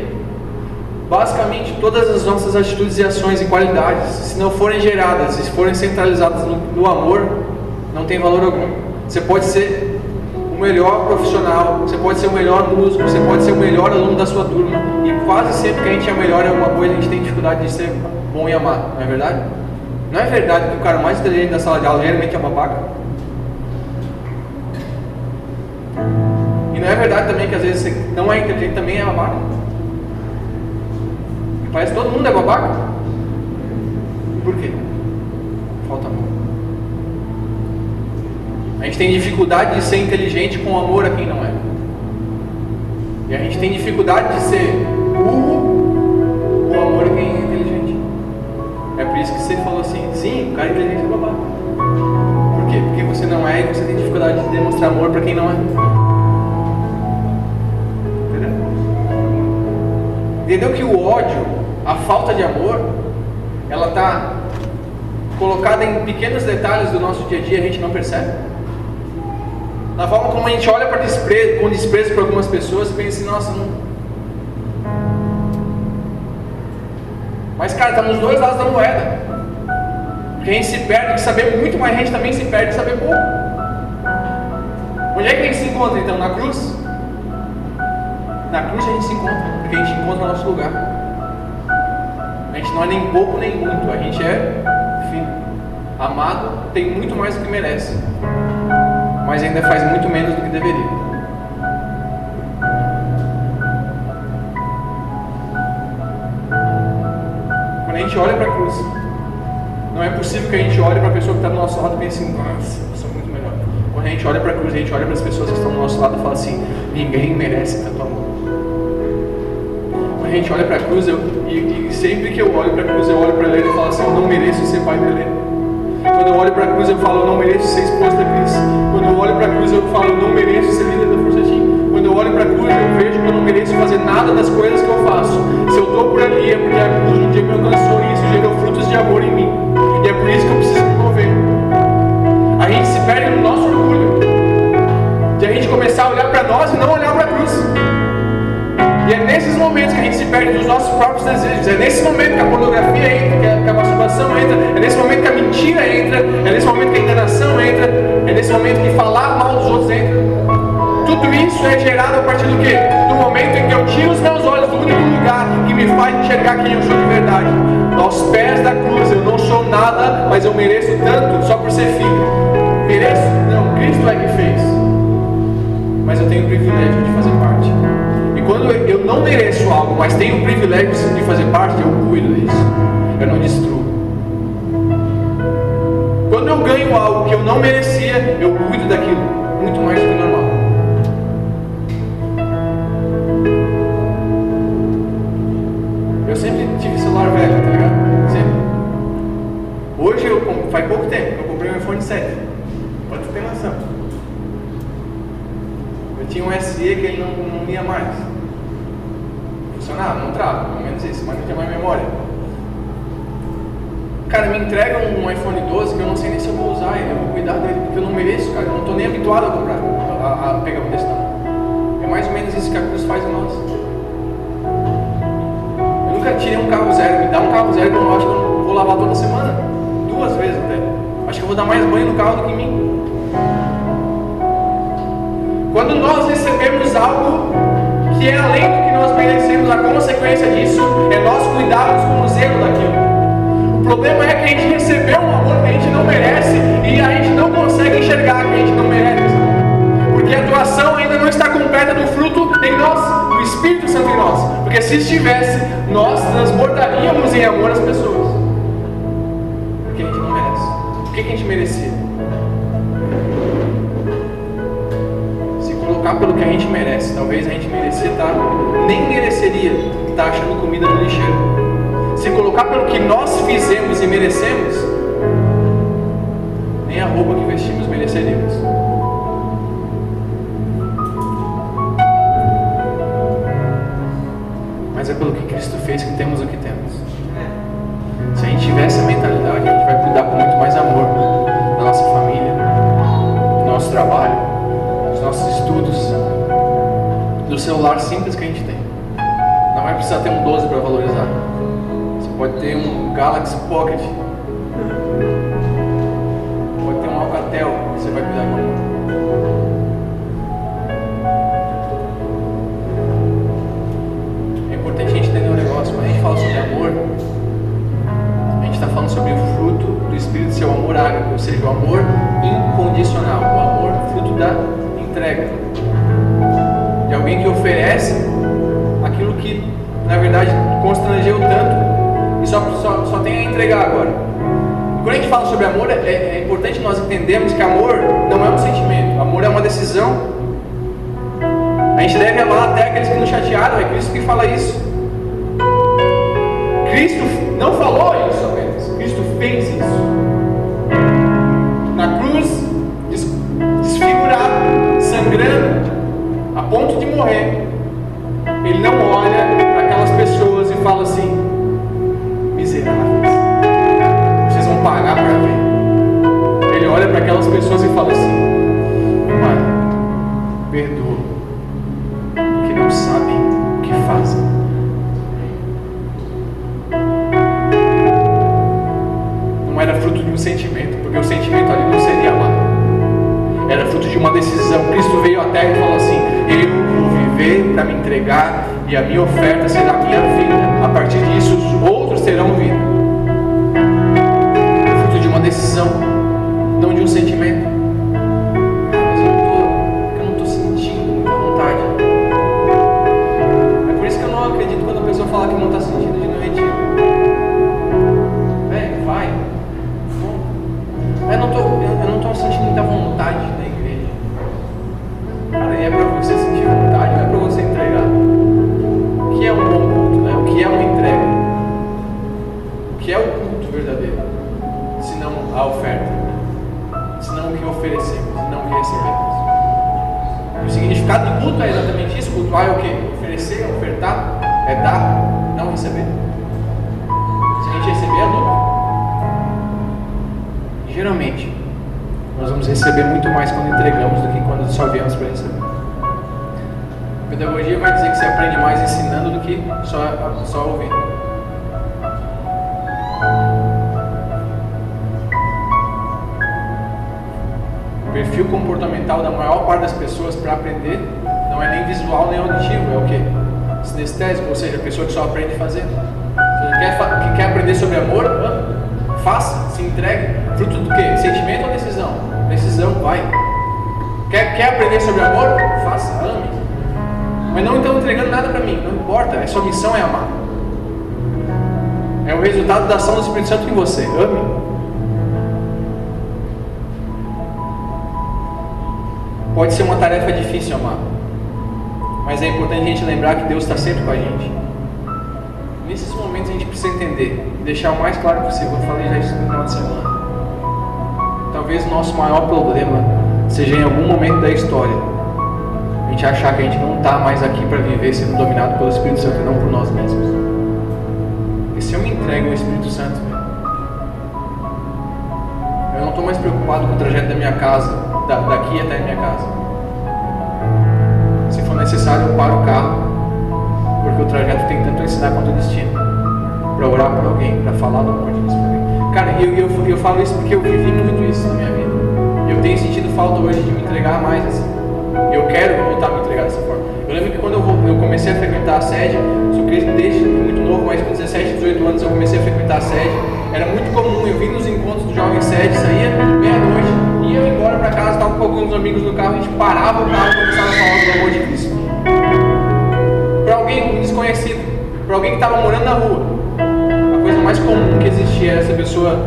Basicamente, todas as nossas atitudes e ações e qualidades, se não forem geradas, se forem centralizadas no, no amor, não tem valor algum. Você pode ser o melhor profissional, você pode ser o melhor músico, você pode ser o melhor aluno da sua turma. E quase sempre que a gente é melhor em alguma coisa, a gente tem dificuldade de ser bom e amar, não é verdade? Não é verdade que o cara mais inteligente da sala de aula geralmente é babaca? E não é verdade também que às vezes você não é inteligente também é babaca? E parece que todo mundo é babaca? Por quê? Falta amor. A gente tem dificuldade de ser inteligente com amor a quem não é. E a gente tem dificuldade de ser burro com amor a quem é inteligente. É por isso que você falou assim, sim, o cara é inteligente é babaca. Por quê? Porque você não é e você tem dificuldade de demonstrar amor para quem não é. Entendeu? Entendeu que o ódio, a falta de amor, ela está colocada em pequenos detalhes do nosso dia a dia, a gente não percebe? Na forma como a gente olha para desprezo, com desprezo para algumas pessoas, pensa assim, nossa, não. Mas cara, está nos dois lados da moeda. Porque a gente se perde de saber muito, mas a gente também se perde de saber pouco. Onde é que a gente se encontra então? Na cruz? Na cruz a gente se encontra, porque a gente encontra o nosso lugar. A gente não é nem pouco nem muito, a gente é filho. Amado tem muito mais do que merece, mas ainda faz muito menos do que deveria. Quando a gente olha para a cruz, não é possível que a gente olhe para a pessoa que está do nosso lado e pense assim, nossa, eu sou muito melhor. Quando a gente olha para a cruz, a gente olha para as pessoas que estão do nosso lado e fala assim, ninguém merece tanto amor. Quando a gente olha para a cruz, eu, e, e, sempre que eu olho para a cruz, eu olho para ela e falo assim, eu não mereço ser pai da Helena. Quando eu olho para a cruz, eu falo, eu não mereço ser esposa da Cris. Quando eu olho para a cruz, eu falo, não mereço ser líder da Força Team. Quando eu olho para a cruz, eu vejo que eu não mereço fazer nada das coisas que eu faço. Se eu estou por ali, é porque a cruz um dia me alcançou e isso gerou frutos de amor em mim. E é por isso que eu preciso me mover. A gente se perde no nosso orgulho. De a gente começar a olhar para nós e não olhar para a cruz. E é nesses momentos que a gente se perde dos nossos próprios desejos. É nesse momento que a pornografia entra, que a, que a masturbação entra. É nesse momento que a mentira entra. É nesse momento que a enganação entra. É nesse momento que falar mal dos outros entra. Tudo isso é gerado a partir do quê? Do momento em que eu tiro os meus olhos do único lugar que me faz enxergar quem eu sou de verdade. Aos pés da cruz, eu não sou nada, mas eu mereço tanto só por ser filho. Mereço? Não, Cristo é que fez. Mas eu tenho o privilégio de fazer parte. E quando eu não mereço algo, mas tenho o privilégio de fazer parte, eu cuido disso. Eu não destruo. Ganho algo que eu não merecia, eu cuido daquilo muito mais do que normal. Eu sempre tive celular velho, tá ligado? Sempre. Hoje, eu, faz pouco tempo, eu comprei um iPhone 7. Pode ter noção. Eu tinha um SE que ele não, não ia mais. Funcionava, não trava, pelo menos isso, mas não tinha mais memória. Cara, me entrega um iPhone 12 que eu não sei nem se eu vou usar ele, eu vou cuidar dele, porque eu não mereço, cara. Eu não estou nem habituado a comprar, a, a pegar um desse. É mais ou menos isso que a cruz faz em nós. Eu nunca tirei um carro zero, me dá um carro zero que eu acho que eu vou lavar toda semana. Duas vezes até. Acho que eu vou dar mais banho no carro do que em mim. Quando nós recebemos algo que é além do que nós merecemos, a consequência disso é nós cuidarmos com o zelo daquilo. Problema é que a gente recebeu um amor que a gente não merece e a gente não consegue enxergar que a gente não merece. Porque a doação ainda não está completa do fruto em nós, do Espírito Santo em nós. Porque se estivesse, nós transbordaríamos em amor as pessoas. Porque a gente não merece. O que a gente merecia? Se colocar pelo que a gente merece, talvez a gente merecia estar, nem mereceria estar achando comida no lixeiro se colocar pelo que nós fizemos e merecemos, nem a roupa que vestimos mereceríamos. Mas é pelo que Cristo fez que temos o que temos. Se a gente tiver essa mentalidade, a gente vai cuidar com muito mais amor da nossa família, do nosso trabalho, dos nossos estudos, do celular simples que a gente tem. Não vai precisar ter um 12 para valorizar. Pode ter um Galaxy Pocket. Pode ter um Alcatel que você vai cuidar com. É importante a gente entender um negócio. Quando a gente fala sobre amor, a gente está falando sobre o fruto do Espírito ser o amor ágape, ou seja, o amor incondicional, o amor fruto da entrega. De alguém que oferece aquilo que, na verdade, constrangeu tanto só, só, só tem a entregar agora. Quando a gente fala sobre amor, é, é importante nós entendermos que amor não é um sentimento, amor é uma decisão. A gente deve amar até aqueles que nos chatearam, é Cristo que fala isso. Cristo não falou isso apenas, Cristo fez isso. Na cruz, desfigurado, sangrando, a ponto de morrer, Ele não olha para aquelas pessoas e fala assim: pagar para ver. Ele olha para aquelas pessoas e fala assim: Pai, perdoa, porque não sabem o que fazem. Não era fruto de um sentimento, porque o sentimento ali não seria amar. Era fruto de uma decisão. Cristo veio à terra e falou assim: Eu vou viver para me entregar, e a minha oferta será a minha vida. A partir disso, os outros terão vida. Das pessoas para aprender não é nem visual nem auditivo, é o que? Sinestésico, ou seja, a pessoa que só aprende fazendo. Você quer, que quer aprender sobre amor? Faça, se entregue. Fruto do que? Sentimento ou decisão? Decisão, vai. Quer, quer aprender sobre amor? Faça, ame. Mas não estão entregando nada para mim, não importa, a sua missão é amar. É o resultado da ação do Espírito Santo em você. Ame. Pode ser uma tarefa difícil amar, mas é importante a gente lembrar que Deus está sempre com a gente. Nesses momentos a gente precisa entender, deixar o mais claro possível. Eu falei já isso no final de semana. Talvez o nosso maior problema seja em algum momento da história a gente achar que a gente não está mais aqui para viver sendo dominado pelo Espírito Santo e não por nós mesmos. E se eu me entrego ao Espírito Santo, eu não estou mais preocupado com o trajeto da minha casa daqui até minha casa. Se for necessário, eu paro o carro, porque o trajeto tem tanto ensinar quanto o destino. Para orar por alguém, para falar do amor de Deus para alguém. Cara, eu, eu, eu falo isso porque eu vivi muito isso na minha vida. Eu tenho sentido falta hoje de me entregar mais assim. Eu quero voltar a me entregar dessa forma. Eu lembro que quando eu, comecei a frequentar a sede, sou crente desde muito novo, mas com 17, 18 anos eu comecei a frequentar a sede. Era muito comum, eu vim nos encontros do Jovem Sede, saía meia-noite, ia embora para casa, estava com alguns amigos no carro, a gente parava o carro e começava a falar do amor de Cristo. Para alguém desconhecido, para alguém que estava morando na rua. A coisa mais comum que existia era essa pessoa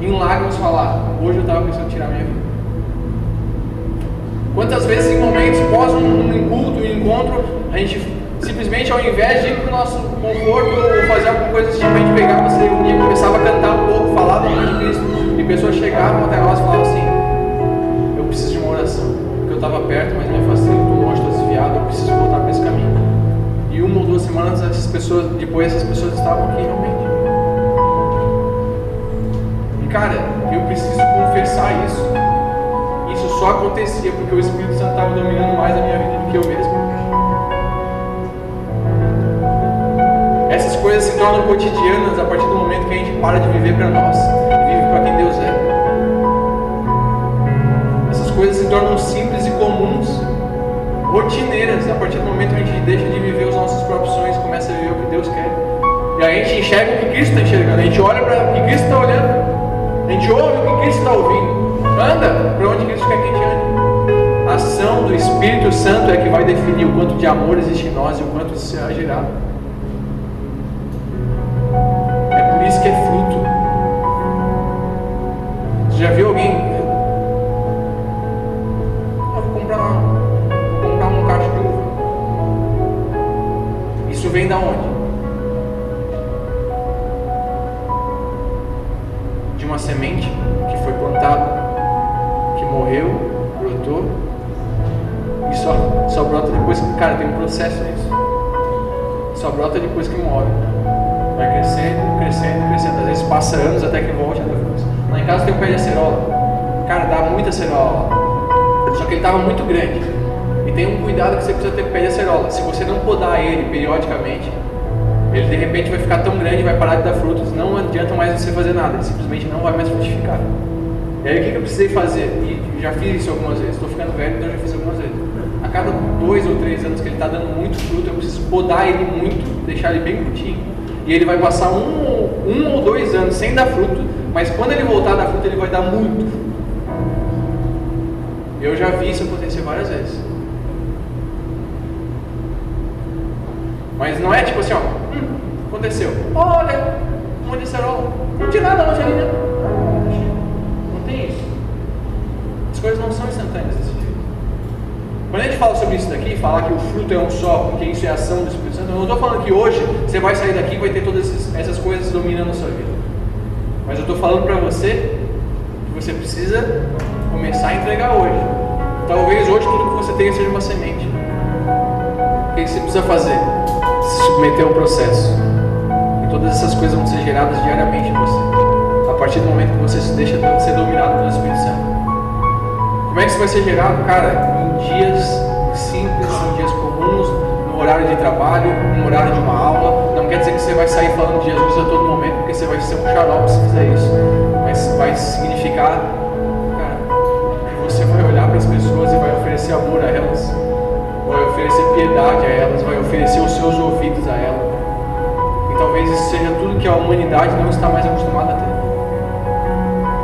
em lágrimas falar: Hoje eu estava pensando em tirar minha vida. Quantas vezes em momentos pós um, culto, um encontro, a gente simplesmente ao invés de ir para o nosso conforto ou fazer alguma coisa gente pegava, se reunia, começava a cantar um pouco, falava do amor de Cristo, e pessoas chegavam até nós e falavam assim, estava perto, mas me afastei, estou longe, estou desviado, eu preciso voltar para esse caminho. E uma ou duas semanas essas pessoas, depois essas pessoas estavam aqui realmente. E cara, eu preciso confessar isso. Isso só acontecia porque o Espírito Santo estava dominando mais a minha vida do que eu mesmo. Essas coisas se tornam cotidianas a partir do momento que a gente para de viver para nós vive para quem Deus é. Essas coisas se tornam simples rotineiras, a partir do momento que a gente deixa de viver os nossos próprios sonhos começa a viver o que Deus quer. E a gente enxerga o que Cristo está enxergando, a gente olha para o que Cristo está olhando, a gente ouve o que Cristo está ouvindo. Anda para onde Cristo quer que a gente ande. A ação do Espírito Santo é que vai definir o quanto de amor existe em nós e o quanto isso será gerado. É por isso que é fruto. Você já viu alguém? Acerola Só que ele estava muito grande. E tem um cuidado que você precisa ter com o pé de acerola. Se você não podar ele periodicamente, ele de repente vai ficar tão grande, vai parar de dar frutos. Não adianta mais você fazer nada. Ele simplesmente não vai mais frutificar. E aí o que eu precisei fazer? E já fiz isso algumas vezes, estou ficando velho, então já fiz algumas vezes. cada dois ou três anos que ele está dando muito fruto, eu preciso podar ele muito, deixar ele bem curtinho. E ele vai passar um, um ou dois anos sem dar fruto, mas quando ele voltar a dar fruto, ele vai dar muito. Eu já vi isso acontecer várias vezes. Mas não é tipo assim, ó, hum, aconteceu. Olha, de cerol, não tinha nada longe ali, né? Não tem isso. As coisas não são instantâneas desse jeito. Quando a gente fala sobre isso daqui, falar que o fruto é um só, porque isso é ação do Espírito Santo, eu não estou falando que hoje você vai sair daqui e vai ter todas essas coisas dominando a sua vida. Mas eu estou falando para você que você precisa começar a entregar hoje. Talvez hoje tudo que você tenha seja uma semente. O que você precisa fazer? Se submeter ao processo. E todas essas coisas vão ser geradas diariamente em você. A partir do momento que você se deixa ser dominado pelo Espírito Santo. Como é que isso vai ser gerado? Cara, em dias simples, em dias comuns, no horário de trabalho, no horário de uma aula. Não quer dizer que você vai sair falando de Jesus a todo momento, porque você vai ser um xarope se fizer isso. Mas vai significar, pessoas e vai oferecer amor a elas, vai oferecer piedade a elas, vai oferecer os seus ouvidos a elas. E talvez isso seja tudo que a humanidade não está mais acostumada a ter.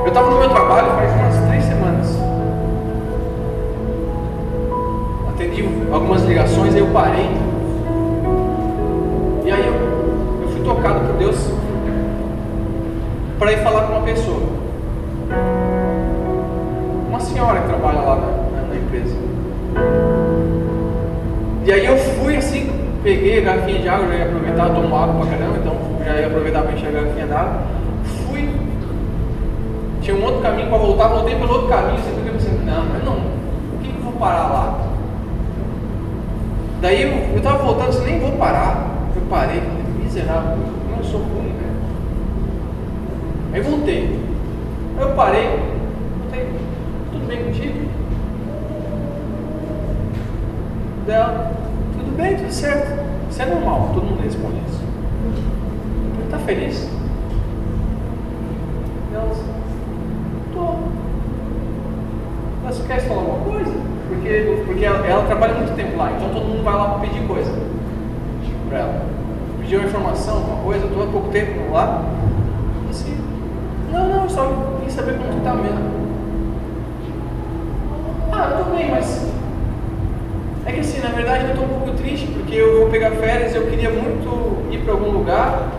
Eu estava no meu trabalho faz umas três semanas. Atendi algumas ligações, aí eu parei. E aí eu, eu fui tocado por Deus para ir falar com uma pessoa. Uma senhora que trabalha lá E aí eu fui assim, peguei a garrafinha de água, já ia aproveitar, tomo água pra caramba, então já ia aproveitar para encher a garrafinha d'água. Fui. Tinha um outro caminho para voltar, voltei pelo outro caminho, assim, porque eu pensei, não, mas não, por que, que eu vou parar lá? Daí eu, eu tava voltando, assim, nem vou parar. Eu parei, miserável, eu não sou ruim, velho. Aí voltei. Eu parei, voltei, tudo bem contigo? Dela, tudo bem, tudo certo. Isso é normal, todo mundo responde isso. Ele tá feliz? Delas, tô. Mas quer falar alguma coisa? Porque, porque ela, ela, trabalha muito tempo lá, então todo mundo vai lá pedir coisa para ela. Pediu uma informação, alguma coisa, estou há pouco tempo lá. Assim, não, não, só queria saber como tu tá mesmo. Ah, tô bem, mas que assim, na verdade eu estou um pouco triste porque eu vou pegar férias, eu queria muito ir para algum lugar,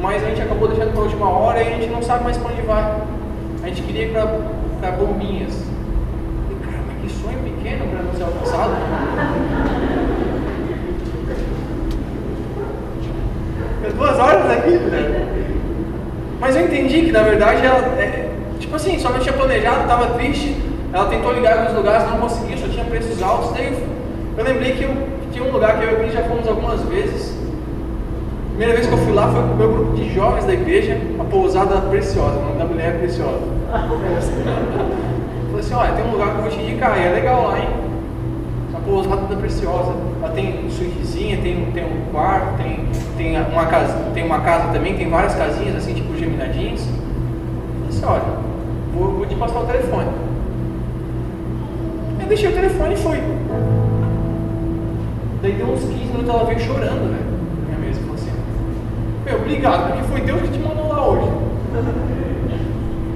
mas a gente acabou deixando para a última hora e a gente não sabe mais para onde vai. A gente queria ir para Bombinhas. E, cara, mas que sonho pequeno para não ser alcançado. É duas horas aqui, né? Mas eu entendi que na verdade ela, é, tipo assim, só não tinha planejado, estava triste. Ela tentou ligar em alguns lugares, não conseguia, só tinha preços altos. Daí eu, lembrei que, eu, que tinha um lugar que eu e o já fomos algumas vezes. Primeira vez que eu fui lá foi com o meu grupo de jovens da igreja, a pousada preciosa, o nome da mulher é preciosa. Falei assim, olha, tem um lugar que eu vou te indicar, e é legal lá, hein? A pousada da preciosa. Ela tem suítezinha, tem, tem um quarto, tem, tem, uma casa, tem uma casa também, tem várias casinhas assim, tipo geminadinhas. Falei assim, olha, vou, vou te passar o telefone. Eu deixei o telefone e fui. Daí deu uns 15 minutos ela veio chorando, velho. Minha mesa falou assim, meu, obrigado, porque foi Deus que te mandou lá hoje.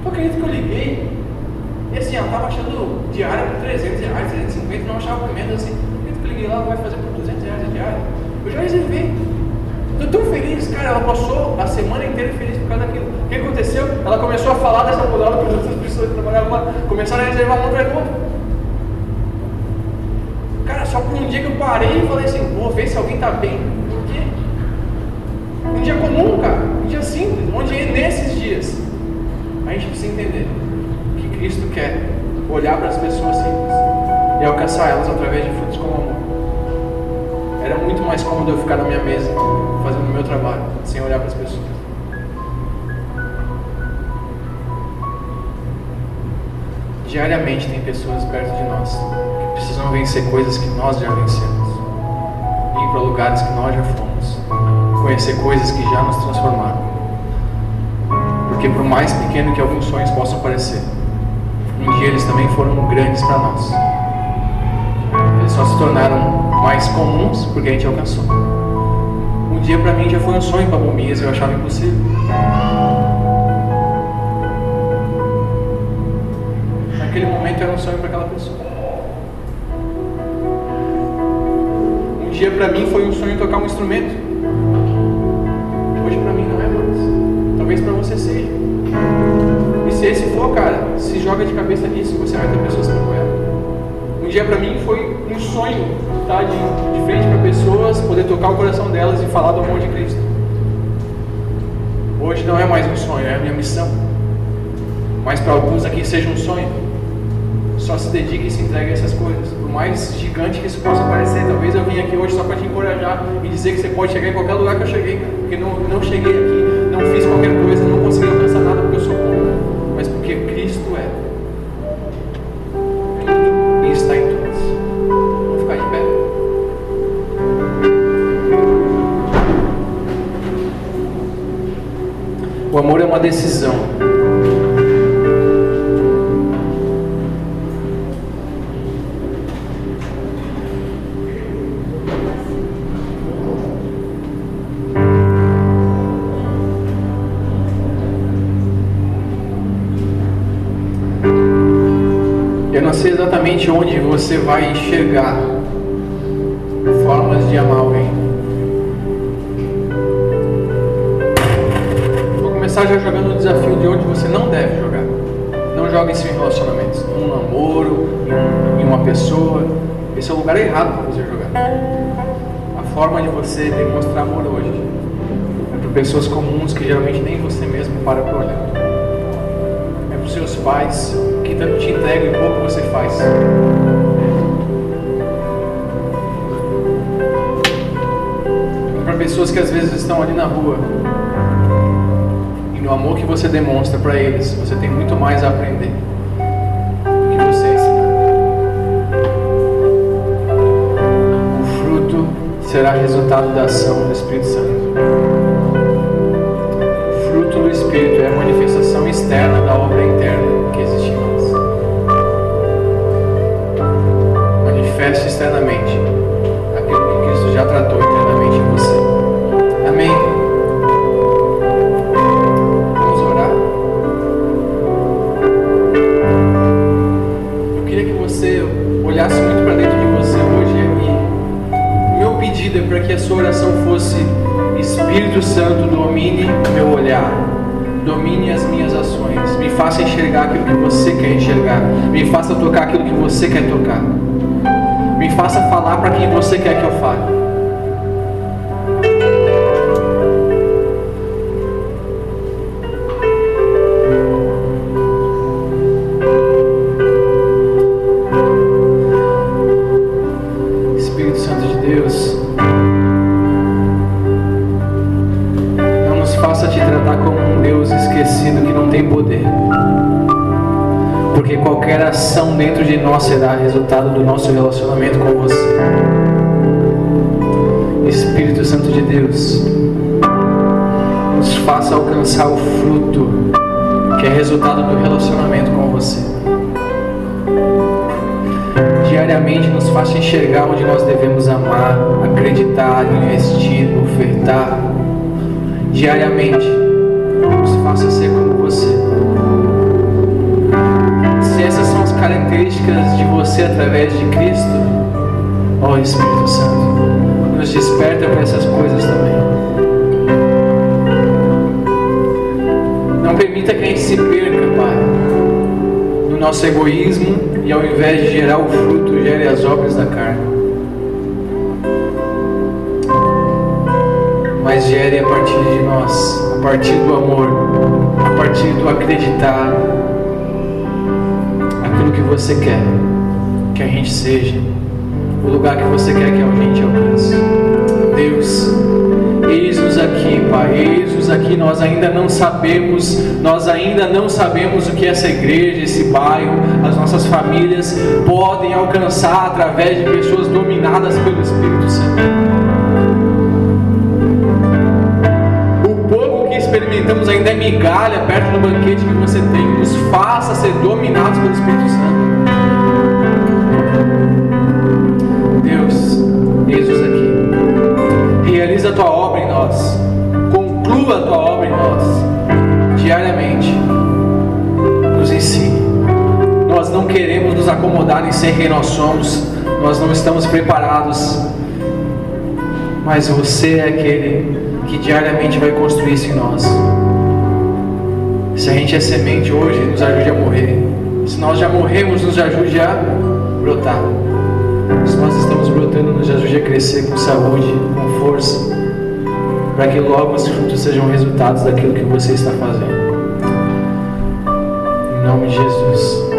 Tu acredita que eu liguei? E assim, ela estava achando diária por 300 reais, 350, não achava por menos assim. Acredita que eu liguei lá, vai fazer por 200 reais a diária? Eu já reservei. Estou tão feliz, cara. Ela passou a semana inteira feliz por causa daquilo. O que aconteceu? Ela começou a falar dessa mudada para as outras pessoas que trabalhavam lá. Começaram a reservar um outro. Só por um dia que eu parei e falei assim: vou ver se alguém está bem. Por quê? Um dia comum, cara. Um dia simples. Onde nesses dias a gente precisa entender que Cristo quer olhar para as pessoas simples e alcançar elas através de frutos como amor. Era muito mais cômodo eu ficar na minha mesa, fazendo o meu trabalho, sem olhar para as pessoas. Diariamente tem pessoas perto de nós precisam vencer coisas que nós já vencemos, ir para lugares que nós já fomos, conhecer coisas que já nos transformaram. Porque por mais pequeno que alguns sonhos possam parecer, um dia eles também foram grandes para nós. Eles só se tornaram mais comuns porque a gente alcançou. Um dia para mim já foi um sonho para Bomias, eu achava impossível. Naquele momento era um sonho para aquela pessoa. Dia para mim foi um sonho tocar um instrumento. Hoje para mim não é mais. Talvez para você seja. E se esse for, cara, se joga de cabeça nisso, você vai ter pessoas como ela. Um dia para mim foi um sonho estar de, de frente para pessoas, poder tocar o coração delas e falar do amor de Cristo. Hoje não é mais um sonho, é a minha missão. Mas para alguns aqui seja um sonho. Só se dedique e se entregue a essas coisas. Mais gigante que isso possa parecer, talvez eu vim aqui hoje só para te encorajar e dizer que você pode chegar em qualquer lugar que eu cheguei, Porque não, não cheguei aqui, não fiz qualquer coisa, não consegui alcançar nada porque eu sou bom, mas porque Cristo é. E está em todos. Vamos ficar de pé. O amor é uma decisão. Onde você vai enxergar formas de amar alguém. Vou começar já jogando o desafio de onde você não deve jogar. Não jogue isso em relacionamentos, num namoro, em uma pessoa. Esse é o lugar errado para você jogar. A forma de você demonstrar amor hoje é para pessoas comuns que geralmente nem você mesmo para para olhar. É para os seus pais, tanto te entrega e pouco você faz. Para pessoas que às vezes estão ali na rua e no amor que você demonstra para eles, você tem muito mais a aprender que você ensinar. O fruto será resultado da ação do Espírito Santo. O fruto do Espírito é a manifestação externa da obra interna que existe manifeste externamente aquilo que Cristo já tratou internamente em você. Amém? Vamos orar. Eu queria que você olhasse muito para dentro de você hoje e meu pedido é para que a sua oração fosse Espírito Santo domine meu olhar domine as minhas ações, me faça enxergar aquilo que você quer enxergar, me faça tocar aquilo que você quer tocar. Faça falar para quem você quer que eu fale. Será resultado do nosso relacionamento com você. Espírito Santo de Deus, nos faça alcançar o fruto que é resultado do relacionamento com você. Diariamente nos faça enxergar onde nós devemos amar, acreditar, investir, ofertar. Diariamente nos faça ser como você características de você através de Cristo, ó Espírito Santo, nos desperta para essas coisas também. Não permita que a gente se perca, Pai, no nosso egoísmo e ao invés de gerar o fruto, gere as obras da carne. Mas gere a partir de nós, a partir do amor, a partir do acreditar, aquilo que você quer que a gente seja, o lugar que você quer que a gente alcance. Deus, eis-nos aqui, Pai, eis-nos aqui. Nós ainda não sabemos, nós ainda não sabemos o que essa igreja, esse bairro, as nossas famílias podem alcançar através de pessoas dominadas pelo Espírito Santo. Estamos ainda é migalha perto do banquete que você tem. Nos faça ser dominados pelo Espírito Santo. Deus, eis-nos aqui. Realiza a tua obra em nós. Conclua a tua obra em nós. Diariamente. Nos ensine. Nós não queremos nos acomodar em ser quem nós somos. Nós não estamos preparados. Mas você é aquele que diariamente vai construir isso em nós. Se a gente é semente hoje, nos ajude a morrer. Se nós já morremos, nos ajude a brotar. Se nós estamos brotando, nos ajude a crescer com saúde, com força, para que logo os frutos sejam resultados daquilo que você está fazendo. Em nome de Jesus.